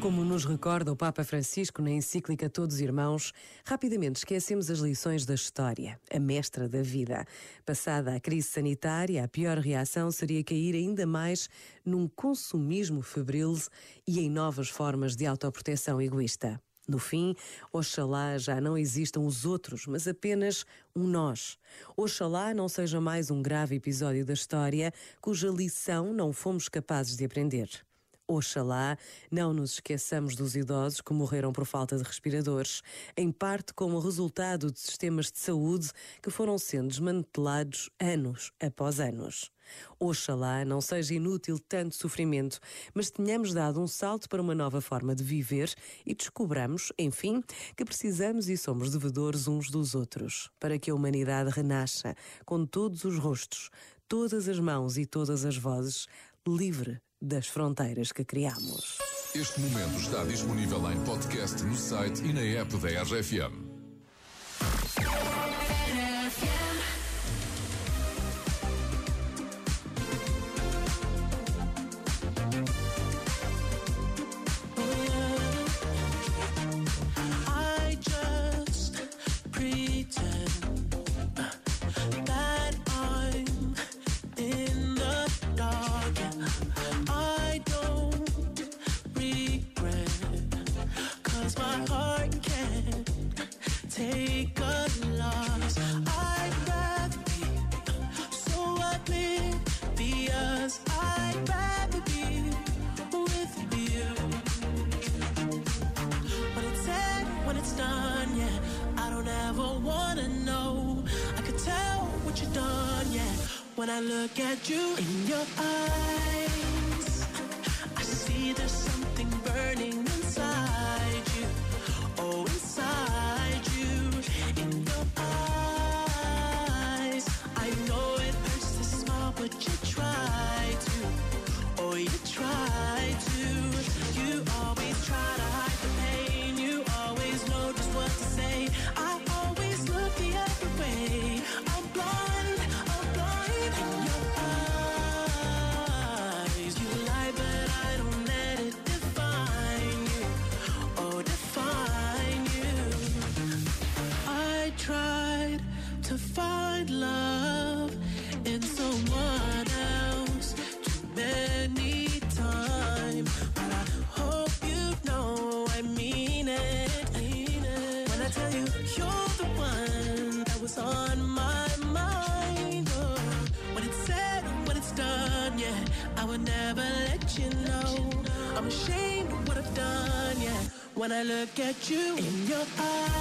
Como nos recorda o Papa Francisco na encíclica Todos Irmãos, rapidamente esquecemos as lições da história, a mestra da vida. Passada a crise sanitária, a pior reação seria cair ainda mais num consumismo febril e em novas formas de autoproteção egoísta. No fim, oxalá já não existam os outros, mas apenas um nós. Oxalá não seja mais um grave episódio da história cuja lição não fomos capazes de aprender. Oxalá não nos esqueçamos dos idosos que morreram por falta de respiradores, em parte como resultado de sistemas de saúde que foram sendo desmantelados anos após anos. Oxalá não seja inútil tanto sofrimento, mas tenhamos dado um salto para uma nova forma de viver e descobramos, enfim, que precisamos e somos devedores uns dos outros, para que a humanidade renasça com todos os rostos, todas as mãos e todas as vozes, livre das fronteiras que criamos. Este momento está disponível em podcast no site e na app da RFM. it's done, yeah. I don't ever wanna know. I could tell what you've done, yeah. When I look at you in your eyes. Tried to find love in someone else too many times, but I hope you know I mean it. When I tell you you're the one that was on my mind, oh, when it's said when it's done, yeah, I would never let you know. I'm ashamed of what I've done, yeah. When I look at you in your eyes,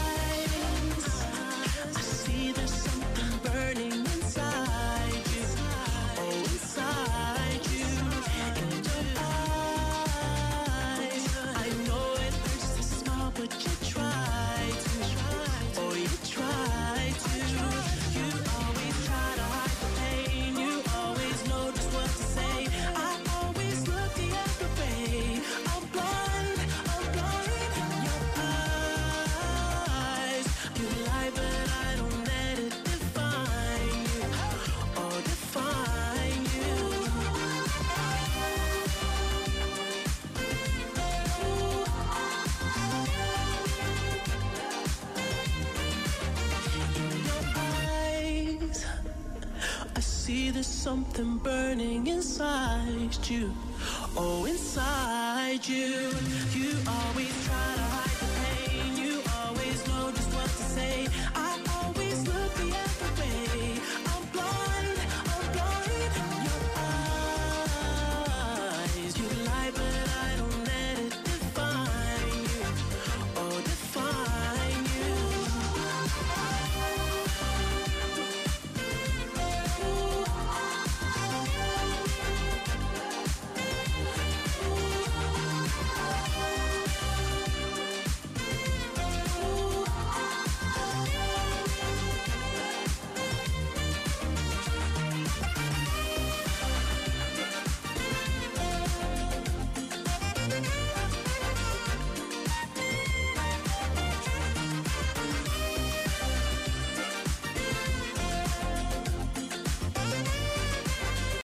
I see there's something burning inside you. Oh, inside you. You always try